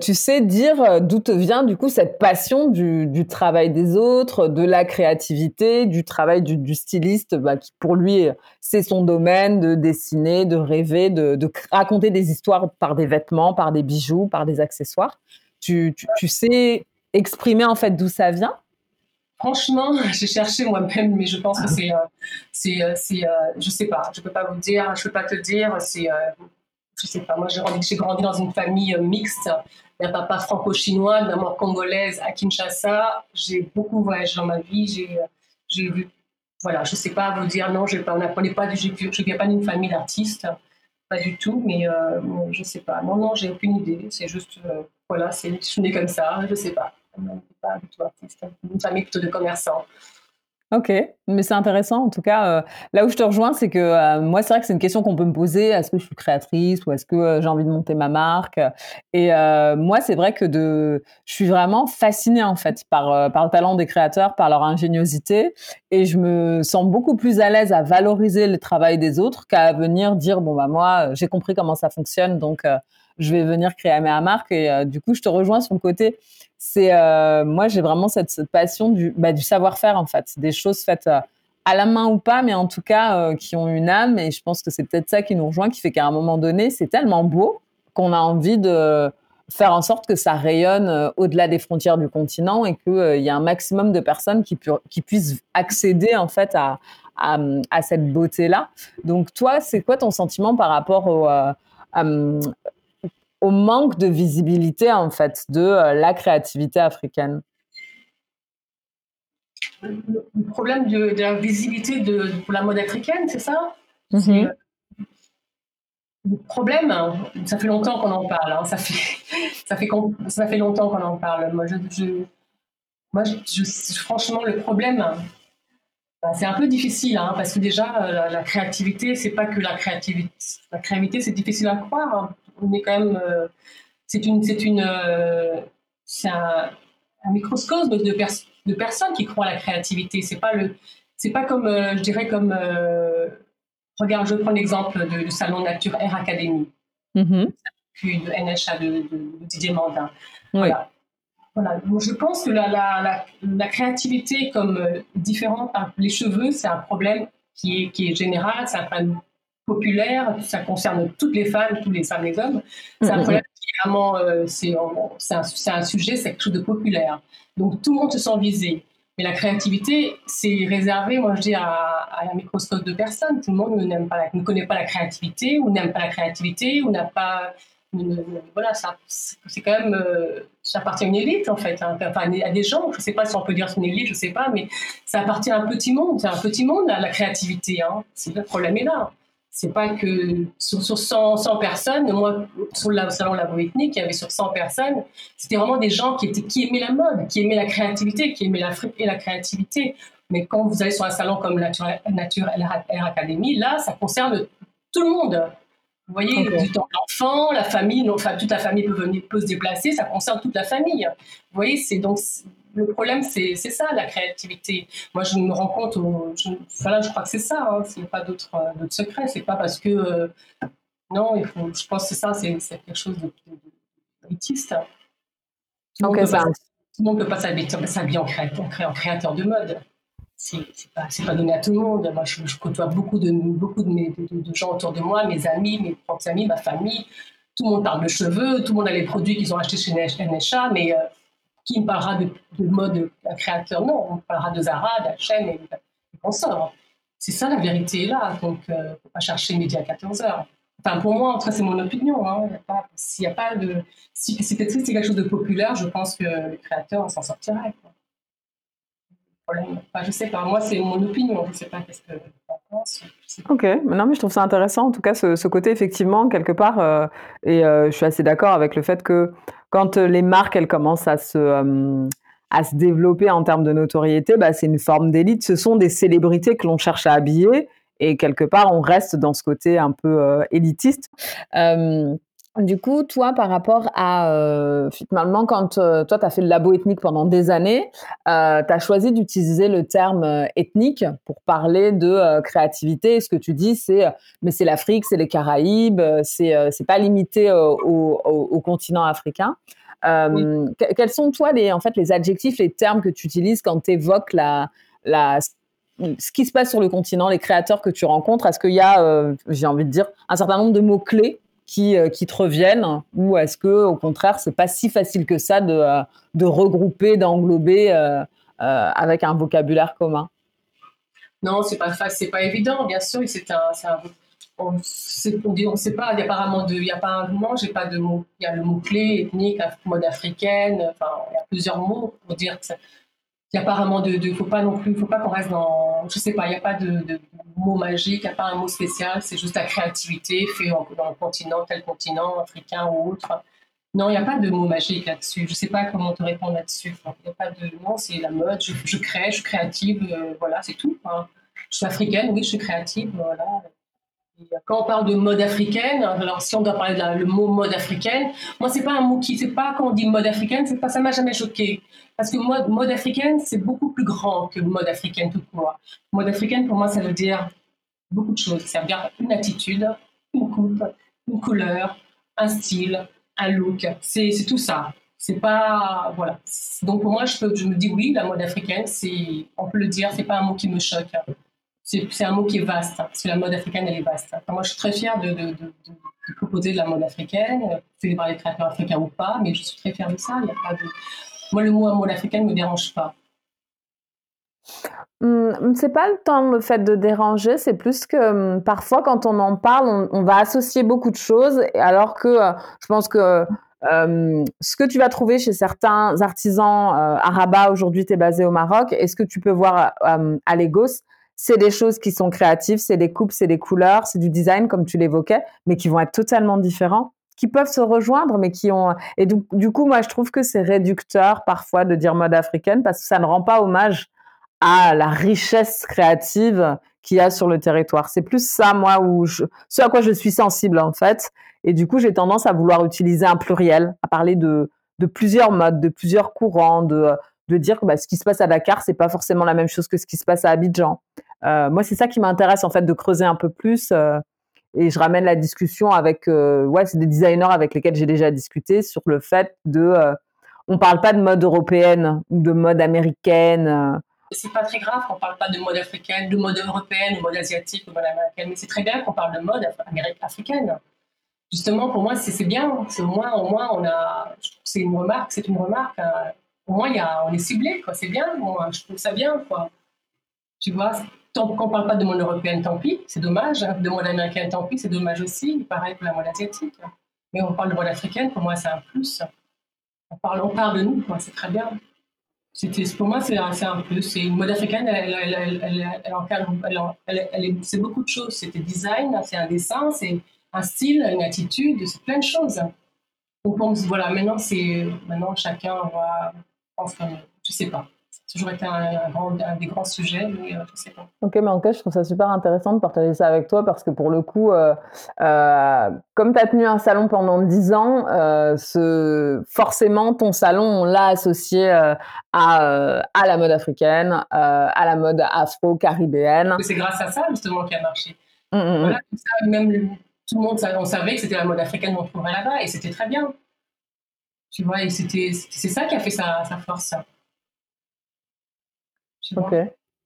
Tu sais dire euh, d'où te vient du coup cette passion du, travail des autres, de la créativité, du travail du, styliste, bah, qui pour lui c'est son domaine de dessiner, de rêver, de, raconter des histoires par des vêtements, par des bijoux, par des accessoires. Tu, tu, tu sais exprimer en fait d'où ça vient? Franchement, j'ai cherché moi-même, mais je pense que c'est, euh, c'est, euh, c'est, euh, je sais pas, je peux pas vous dire, je peux pas te dire. C'est, je sais pas, moi j'ai grandi, dans une famille mixte. Un papa franco-chinois, une maman congolaise à Kinshasa. J'ai beaucoup voyagé dans ma vie. J'ai vu, voilà, je sais pas vous dire, non, je pas, on pas, je ne viens pas d'une famille d'artistes, pas du tout, mais euh, je sais pas. Non, non, j'ai aucune idée. C'est juste, voilà, c'est, je suis née comme ça, je sais pas. Une famille plutôt de commerçants. Ok, mais c'est intéressant. En tout cas, euh, là où je te rejoins, c'est que euh, moi, c'est vrai que c'est une question qu'on peut me poser est-ce que je suis créatrice ou est-ce que euh, j'ai envie de monter ma marque? Et moi, c'est vrai que je suis vraiment fascinée en fait par par le talent des créateurs, par leur ingéniosité, et je me sens beaucoup plus à l'aise à valoriser le travail des autres qu'à venir dire bon bah moi, j'ai compris comment ça fonctionne, donc je vais venir créer ma marque. Et du coup, je te rejoins sur le côté c'est euh, moi j'ai vraiment cette, passion du, bah, du savoir-faire en fait, des choses faites euh, à la main ou pas, mais en tout cas euh, qui ont une âme. Et je pense que c'est peut-être ça qui nous rejoint, qui fait qu'à un moment donné, c'est tellement beau qu'on a envie de faire en sorte que ça rayonne au-delà des frontières du continent et qu'il y a un maximum de personnes qui, puissent accéder en fait à, à, cette beauté-là. Donc toi, c'est quoi ton sentiment par rapport au, au manque de visibilité en fait de euh, la créativité africaine Le problème de, la visibilité de, pour la mode africaine, c'est ça? Mhm. euh, Le problème, ça fait longtemps qu'on en parle. Hein, ça, fait, ça, fait, ça fait longtemps qu'on en parle. Moi, je, moi franchement, le problème, ben, c'est un peu difficile, hein, parce que déjà, la, la créativité, c'est pas que la créativité. La créativité, c'est difficile à croire. On est quand même. Euh, c'est une, c'est une, euh, c'est un, microscope de, de, personnes qui croient à la créativité. C'est pas le, c'est pas comme, euh, je dirais comme, regarde, je prends l'exemple du salon Nature Air Academy, mm-hmm. puis de NHA de, Didier Mandin. Voilà. Voilà. je pense que la, la, la, créativité comme différente, les cheveux, c'est un problème qui est, qui est général, c'est un problème populaire, ça concerne toutes les femmes, tous les femmes, les hommes. C'est un problème qui vraiment, euh, c'est un, sujet, c'est quelque chose de populaire. Donc tout le monde se sent visé. Mais la créativité, c'est réservé, moi je dis, à, un microscope de personnes. Tout le monde n'aime pas, ne connaît pas la créativité, ou n'aime pas la créativité, ou n'a pas, voilà, c'est quand même, euh, ça appartient à une élite en fait, hein. enfin, à des gens. Je ne sais pas si on peut dire c'est une élite, je ne sais pas, mais ça appartient à un petit monde. C'est un petit monde la créativité. Hein. C'est le problème est là c'est pas que sur, 100, 100, personnes, moi, sur le salon Labo Ethnique, il y avait sur 100 personnes, c'était vraiment des gens qui aimaient la mode, qui aimaient la créativité, qui aimaient l'Afrique et la créativité. Mais quand vous allez sur un salon comme Nature, Nature Air Academy, là, ça concerne tout le monde. Vous voyez, du temps l'enfant, la famille, enfin, toute la famille peut venir, peut se déplacer, ça concerne toute la famille. Vous voyez, c'est donc le problème, c'est ça, la créativité. Moi, je me rends compte, je, voilà, je crois que c'est ça, hein, a pas d'autres secrets. C'est pas parce que. Euh, non, il faut, je pense que c'est ça, c'est quelque chose de, d'élitiste. Tout, okay, tout le monde ne peut pas s'habiller en, créateur, en créateur de mode. C'est pas, pas donné à tout le monde. Moi, je, côtoie beaucoup, de, beaucoup de, de, gens autour de moi, mes amis, mes propres amis, ma famille. Tout le monde parle de cheveux, tout le monde a les produits qu'ils ont achetés chez NHA, mais. Euh, qui me parlera de, mode créateur? Non, on parlera de Zara, d'H&M et, et consorts. C'est ça la vérité là, donc euh, faut pas chercher midi à 14 heures. Enfin, pour moi, en tout cas, c'est mon opinion. Hein. S'il a pas de. Si c'était c'est quelque chose de populaire, je pense que les créateurs s'en Enfin, je sais pas, moi, c'est mon opinion. Je ne sais pas qu'est-ce que. Ok, non, mais je trouve ça intéressant, en tout cas, ce, côté, effectivement, quelque part, euh, et euh, je suis assez d'accord avec le fait que quand euh, les marques elles commencent à se euh, à se développer en termes de notoriété, bah, c'est une forme d'élite. Ce sont des célébrités que l'on cherche à habiller et quelque part on reste dans ce côté un peu euh, élitiste. Du coup, toi, par rapport à, euh, finalement, quand euh, toi, tu as fait le labo ethnique pendant des années, euh, tu as choisi d'utiliser le terme euh, ethnique pour parler de créativité. ce que tu dis, c'est, mais c'est l'Afrique, c'est les Caraïbes, c'est c'est pas limité au, au, au, continent africain. Quels sont, toi, les, en fait, les adjectifs, les termes que tu utilises quand tu évoques la, la, ce qui se passe sur le continent, les créateurs que tu rencontres? Est-ce qu'il y a, j'ai envie de dire, un certain nombre de mots-clés qui, euh, qui te reviennent ou est-ce que au contraire c'est pas si facile que ça de, euh, de regrouper, d'englober euh, avec un vocabulaire commun? Non, c'est pas c'est pas évident, bien sûr. C'est un, on ne sait pas, il n'y a pas il a pas un nom, j'ai pas de mot. Il y a le mot clé, ethnique, mode africaine, enfin, il y a plusieurs mots pour dire n'y de, faut pas non plus, faut pas qu'on reste dans, je sais pas, il n'y a pas de, mot magique, il n'y a pas un mot spécial, c'est juste la créativité fait dans le continent, tel continent, africain ou autre. Non, il n'y a pas de mot magique là-dessus. Je ne sais pas comment te répondre là-dessus. Il n'y a pas de non, c'est la mode. Je, crée, je suis créative, euh, voilà, c'est tout. Je suis africaine, oui, je suis créative, voilà. Quand on parle de mode africaine, alors si on doit parler le mot mode africaine, moi c'est pas un mot qui, c'est pas quand on dit mode africaine, c'est pas ça m'a jamais choqué. Parce que mode, africaine, c'est beaucoup plus grand que mode africaine tout court. Mode africaine, pour moi, ça veut dire beaucoup de choses. Ça veut dire une attitude, une coupe, une couleur, un style, un look. C'est tout ça. C'est pas voilà. Donc pour moi, je, je me dis oui, la mode africaine, c'est, on peut le dire, c'est pas un mot qui me choque. C'est un mot qui est vaste, parce que la mode africaine, elle est vaste. moi, je suis très fière de, proposer de la mode africaine, célébrer les créateurs africains ou pas, mais je suis très fière de ça. Moi, le mot mode africain ne me dérange pas. Hum, c'est pas temps le fait de déranger, c'est plus que hum, parfois quand on en parle, on, va associer beaucoup de choses, alors que euh, je pense que hum, ce que tu vas trouver chez certains artisans euh, aujourd'hui tu es basé au Maroc, et ce que tu peux voir à Lagos, c'est des choses qui sont créatives, c'est des coupes, c'est des couleurs, c'est du design comme tu l'évoquais, mais qui vont être totalement différents qui peuvent se rejoindre, mais qui ont. Et du, coup, moi, je trouve que c'est réducteur parfois de dire mode africaine parce que ça ne rend pas hommage à la richesse créative qu'il y a sur le territoire. C'est plus ça, moi, où ce à quoi je suis sensible, en fait. Et du coup, j'ai tendance à vouloir utiliser un pluriel, à parler de, de plusieurs modes, de plusieurs courants, de, de dire que bah, ce qui se passe à Dakar, c'est pas forcément la même chose que ce qui se passe à Abidjan. Euh, moi, c'est ça qui m'intéresse, en fait, de creuser un peu plus. Euh, et je ramène la discussion avec, euh, ouais, des designers avec lesquels j'ai déjà discuté sur le fait de, euh, on parle pas de mode européenne ou de mode américaine. C'est pas très grave qu'on parle pas de mode africaine, de mode européenne, de mode asiatique, de mode américaine, mais c'est très bien qu'on parle de mode africaine. Justement, pour moi, c'est bien. Au moins, au moins, on a, c'est une remarque, c'est une remarque. Au moins, y a, on est ciblé, quoi. C'est bien. Moi, je trouve ça bien, quoi. Tu vois, Tant qu'on ne parle pas de mode européenne, tant pis, c'est dommage. De mode américaine, tant pis, c'est dommage aussi. Pareil pour la mode asiatique. Mais on parle de mode africaine, pour moi, c'est un plus. On parle, on parle de nous, c'est très bien. Pour moi, c'est un, plus. C'est une mode africaine, c'est beaucoup de choses. C'est design, c'est un dessin, c'est un style, une attitude, c'est plein de choses. Donc, voilà, maintenant, maintenant chacun va, enfin, je sais pas toujours été un, des grands sujets, mais euh, je sais pas. Ok, mais en tout cas, je trouve ça super intéressant de partager ça avec toi parce que pour le coup, euh, euh, comme tu as tenu un salon pendant 10 ans, ce, forcément, ton salon, on l'a associé à, à la mode africaine, à la mode afro-caribéenne. C'est grâce à ça, justement, qui a marché. Mmh, mmh, mmh. voilà, même tout le monde, on savait que c'était la mode africaine qu'on trouverait là-bas et c'était très bien. Tu vois, et c'est ça qui a fait sa, sa force. Ok.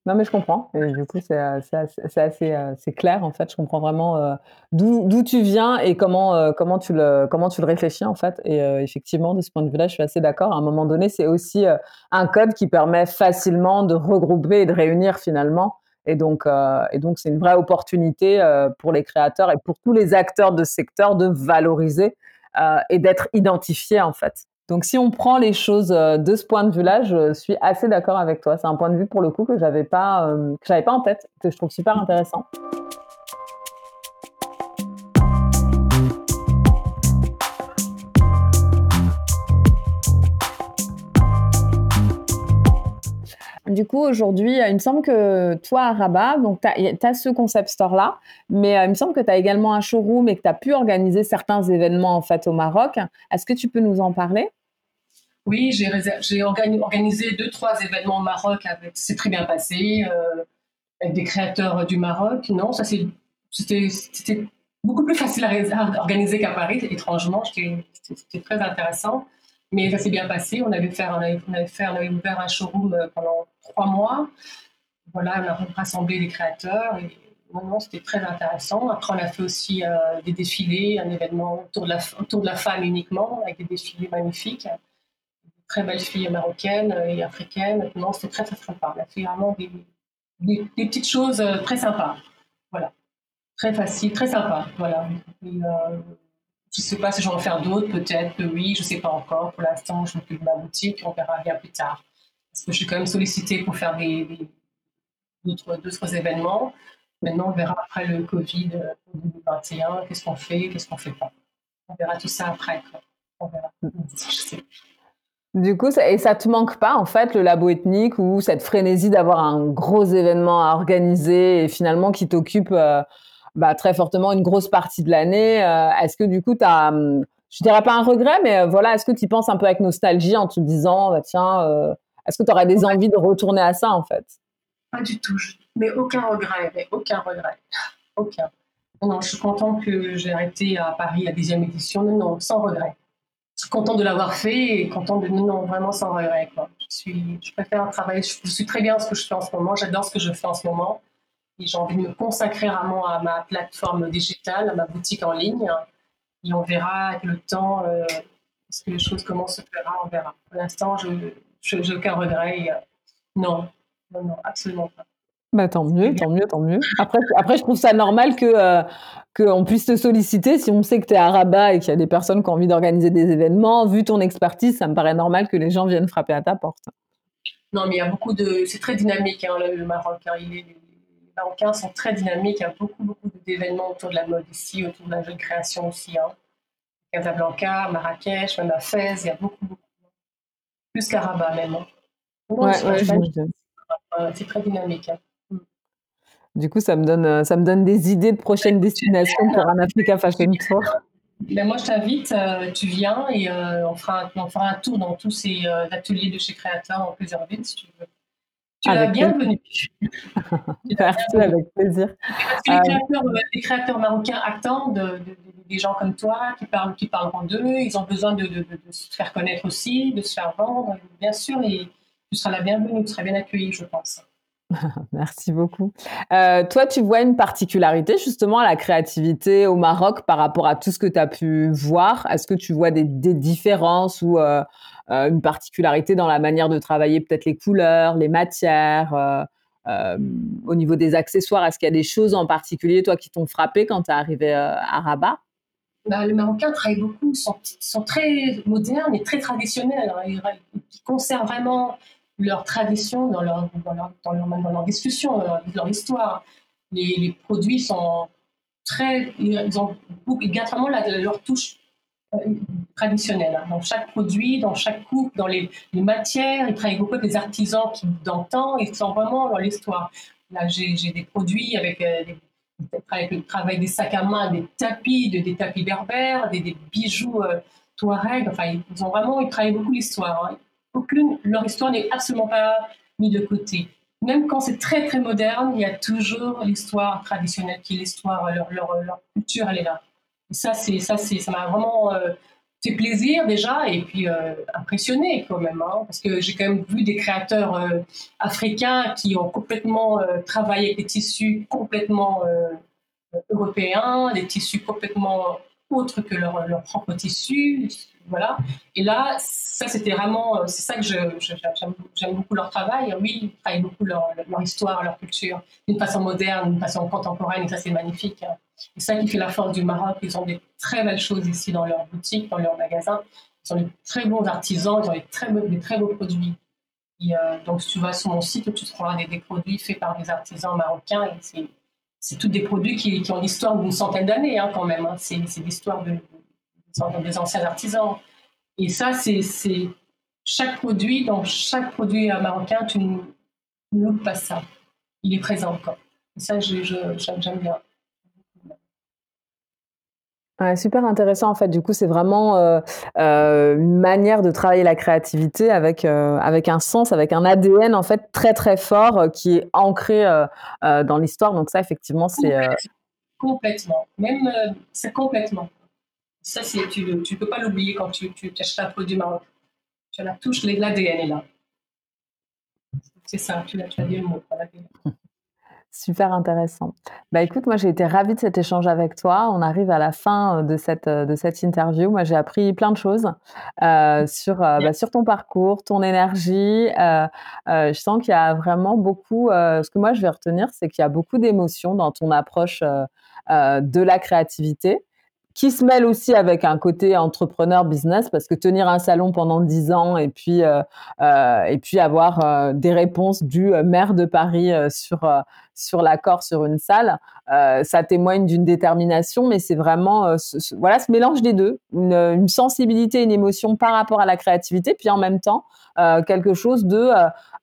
Non, mais je comprends. Et du coup, c'est assez, euh, clair, en fait. Je comprends vraiment euh, d'où tu viens et comment, euh, tu le, réfléchis, en fait. Et effectivement, de ce point de vue-là, je suis assez d'accord. À un moment donné, c'est aussi un code qui permet facilement de regrouper et de réunir finalement. Et donc, c'est une vraie opportunité pour les créateurs et pour tous les acteurs de secteur de valoriser et d'être identifiés, en fait. Donc, si on prend les choses euh, de ce point de vue-là, je suis assez d'accord avec toi. C'est un point de vue pour le coup que j'avais pas, euh, que j'avais pas en tête, que je trouve super intéressant. Du coup, aujourd'hui, il me semble que toi, à Rabat, tu as, ce concept store-là, mais euh, il me semble que tu as également un showroom et que tu as pu organiser certains événements en fait au Maroc. Est-ce que tu peux nous en parler? Oui, j'ai organisé deux, trois événements au Maroc. C'est très bien passé, euh, avec des créateurs du Maroc. Non, ça c'était beaucoup plus facile à, organiser qu'à Paris, étrangement. C'était très intéressant. Mais ça s'est bien passé. On avait, fait, on, avait fait, on avait ouvert un showroom euh, pendant trois mois. Voilà, on a rassemblé des créateurs. Et, non, c'était très intéressant. Après, on a fait aussi euh, des défilés, un événement autour de la femme uniquement, avec des défilés magnifiques très belles filles marocaines et africaines. Non, c'était très, très sympa. On a fait vraiment des, des, petites choses euh, très sympas. Voilà. Très facile, très sympa, voilà. je ne sais pas si j'en vais faire d'autres, peut-être oui, je ne sais pas encore. Pour l'instant, je m'occupe de ma boutique, on verra bien plus tard. Parce que je suis quand même sollicitée pour faire des, d'autres événements. Maintenant, on verra après le Covid 2021, qu'est-ce qu'on fait, qu'est-ce qu'on ne fait pas. On verra tout ça après. On verra. Je sais. Du coup, ça, et ça te manque pas en fait le labo ethnique ou cette frénésie d'avoir un gros événement à organiser et finalement qui t'occupe euh, bah, très fortement une grosse partie de l'année. Euh, est-ce que du coup, tu as, hum, je dirais pas un regret, mais euh, voilà, est-ce que tu penses un peu avec nostalgie en te disant, bah, tiens, est-ce que tu aurais des envies de retourner à ça en fait? Pas du tout, mais aucun regret, mais aucun regret, aucun. Non, je suis contente que j'ai arrêté à Paris la deuxième édition, non, non, sans regret contente de l'avoir fait et contente de non vraiment sans regret. Je suis je préfère travailler je, suis très bien ce que je fais en ce moment, j'adore ce que je fais en ce moment et j'ai envie de me consacrer vraiment à ma plateforme digitale, à ma boutique en ligne et on verra avec le temps euh, ce que les choses comment se fera, on verra. Pour l'instant, je n'ai aucun regret. Euh, non, non, non, absolument pas. Bah, tant mieux, tant mieux, tant mieux. Après, après je trouve ça normal que euh, qu'on puisse te solliciter si on sait que tu es à Rabat et qu'il y a des personnes qui ont envie d'organiser des événements. Vu ton expertise, ça me paraît normal que les gens viennent frapper à ta porte. Non, mais il y a beaucoup de. C'est très dynamique, hein, le, Maroc. Hein. les Marocains sont très dynamiques. Il y a beaucoup, beaucoup d'événements autour de la mode ici, autour de la jeune création aussi. Hein. Casablanca, Marrakech, même à Fès, il y a beaucoup, beaucoup. Plus qu'à Rabat même. Hein. ouais, c'est très dynamique. Hein. Du coup, ça me donne, euh, ça me donne des idées de prochaines destinations pour un Africa Fashion Tour. Ben moi, je t'invite, euh, tu viens et euh, on, fera, on fera un tour dans tous ces ateliers de chez Créateur en plusieurs villes, si tu veux. Tu es bienvenue. Merci, avec plaisir. les, créateurs, marocains attendent des gens comme toi qui parlent, qui parleront d'eux. Ils ont besoin de, de, se faire connaître aussi, de se faire vendre. Bien sûr, et tu seras la bienvenue, tu seras bien accueilli, je pense. Merci beaucoup. Euh, toi, tu vois une particularité justement à la créativité au Maroc par rapport à tout ce que tu as pu voir? Est-ce que tu vois des, différences ou euh, euh, une particularité dans la manière de travailler peut-être les couleurs, les matières au niveau des accessoires, est-ce qu'il y a des choses en particulier, toi, qui t'ont frappé quand tu es arrivé à Rabat? Bah, les Marocains travaillent beaucoup, sont, sont très modernes et très traditionnels. Hein. Ils, conservent vraiment leur tradition, dans leur, dans leur, dans leur, discussion, dans leur, histoire. Les, produits sont très. Ils, ont, ils gardent vraiment leur touche euh, traditionnelle. Hein. Dans chaque produit, dans chaque coupe, dans les, les, matières, ils travaillent beaucoup avec des artisans qui, d'antan, ils sont vraiment dans l'histoire. Là, j'ai des produits avec, euh, avec le travail des sacs à main, des tapis, de, des tapis berbères, des, des bijoux euh. Enfin, ils ont vraiment, ils travaillent beaucoup l'histoire. Hein aucune, leur histoire n'est absolument pas mise de côté. Même quand c'est très très moderne, il y a toujours l'histoire traditionnelle qui est l'histoire, leur, leur, leur, culture, elle est là. Ça, c'est ça, c'est ça m'a vraiment euh, fait plaisir déjà et puis euh, impressionné quand même, hein, parce que j'ai quand même vu des créateurs euh, africains qui ont complètement travaillé avec des tissus complètement européens, des tissus complètement autres que leur, propre tissu, voilà. Et là, ça, c'était vraiment, euh, c'est ça que j'aime beaucoup leur travail. Oui, ils travaillent beaucoup leur, histoire, leur culture, d'une façon moderne, d'une façon contemporaine, et ça, c'est magnifique. Et ça qui fait la force du Maroc. Ils ont des très belles choses ici dans leur boutique, dans leur magasin. Ils ont des très bons artisans, ils ont des très beaux, produits. Euh, donc, si tu vas sur mon site, tu trouveras des, produits faits par des artisans marocains. C'est tous des produits qui, ont l'histoire d'une centaine d'années, hein, quand même. Hein. C'est l'histoire de, des anciens artisans. Et ça, c'est chaque produit, dans chaque produit marocain, tu ne loupes pas ça. Il est présent encore. Ça, j'aime bien. Super intéressant en fait. Du coup, c'est vraiment euh, euh, une manière de travailler la créativité avec euh, avec un sens, avec un ADN en fait très très fort qui est ancré dans l'histoire. Donc ça, effectivement, c'est complètement. Même c'est complètement. Ça, tu ne peux pas l'oublier quand tu, tu achètes un produit Maroc. Tu la touche, l'ADN est là. C'est ça, tu, as dit le mot, Super intéressant. Bah écoute, moi j'ai été ravie de cet échange avec toi. On arrive à la fin euh, de cette, euh, de cette interview. Moi j'ai appris plein de choses euh, sur, bah, sur ton parcours, ton énergie. je sens qu'il y a vraiment beaucoup, ce que moi je vais retenir, c'est qu'il y a beaucoup d'émotions dans ton approche de la créativité qui se mêle aussi avec un côté entrepreneur business parce que tenir un salon pendant dix ans et puis euh, euh, et puis avoir euh, des réponses du maire de Paris sur sur l'accord sur une salle, ça témoigne d'une détermination, mais c'est vraiment ce, voilà ce mélange des deux, une, une, sensibilité, une émotion par rapport à la créativité, puis en même temps quelque chose de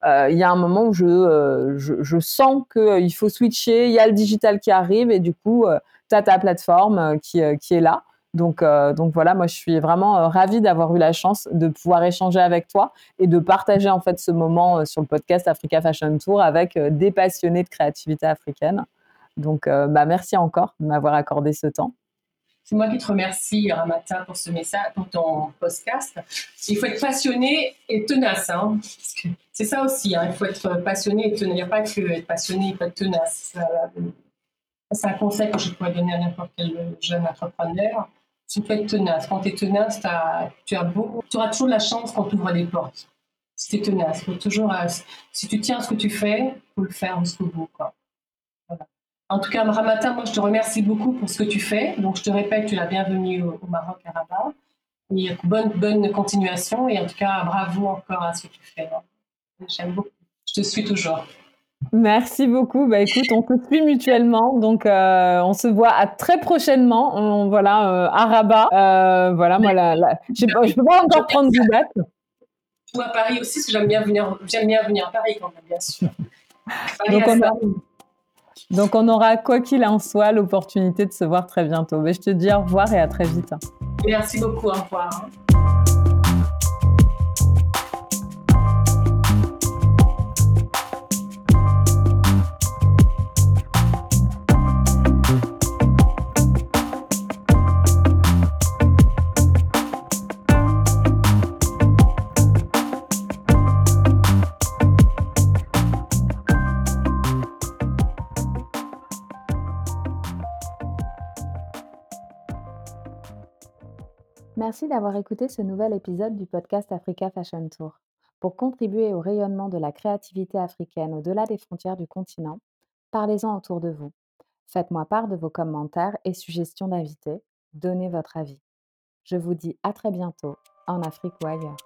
il y a un moment où je, je, je sens qu'il faut switcher, il y a le digital qui arrive et du coup tu as ta plateforme euh, qui, euh, qui est là. Donc, euh, donc voilà, moi je suis vraiment ravie d'avoir eu la chance de pouvoir échanger avec toi et de partager en fait ce moment sur le podcast Africa Fashion Tour avec des passionnés de créativité africaine. Donc bah, merci encore de m'avoir accordé ce temps. C'est moi qui te remercie, Ramata, pour ce message, pour ton podcast. Il faut être passionné et tenace. Hein, c'est ça aussi, hein, il faut être passionné et tenace. Il n'y a pas que être passionné, il faut être tenace. C'est un conseil que je pourrais donner à n'importe quel jeune entrepreneur. Tu peux être tenace. Quand tu es tenace, tu, as auras toujours la chance quand tu ouvres les portes. Si tu es tenace, toujours, euh, si tu tiens à ce que tu fais, il faut le faire jusqu'au bout. Quoi. En tout cas, Ramata, moi, je te remercie beaucoup pour ce que tu fais. Donc, je te répète, tu es la bienvenue au, Maroc, à Rabat. Bonne, bonne continuation. Et en tout cas, bravo encore à ce que tu fais. J'aime beaucoup. Je te suis toujours. Merci beaucoup. Bah écoute, on se suit mutuellement, donc euh, on se voit à très prochainement. On, voilà, euh, à Rabat. Euh, voilà, moi, je ne peux pas encore prendre du date. Ou à Paris aussi, parce que j'aime bien venir, j'aime bien venir à Paris quand même, bien sûr. donc, on donc on aura, quoi qu'il en soit, l'opportunité de se voir très bientôt. Mais je te dis au revoir et à très vite. Merci beaucoup, au revoir. Merci d'avoir écouté ce nouvel épisode du podcast Africa Fashion Tour. Pour contribuer au rayonnement de la créativité africaine au-delà des frontières du continent, parlez-en autour de vous. Faites-moi part de vos commentaires et suggestions d'invités. Donnez votre avis. Je vous dis à très bientôt, en Afrique ou ailleurs.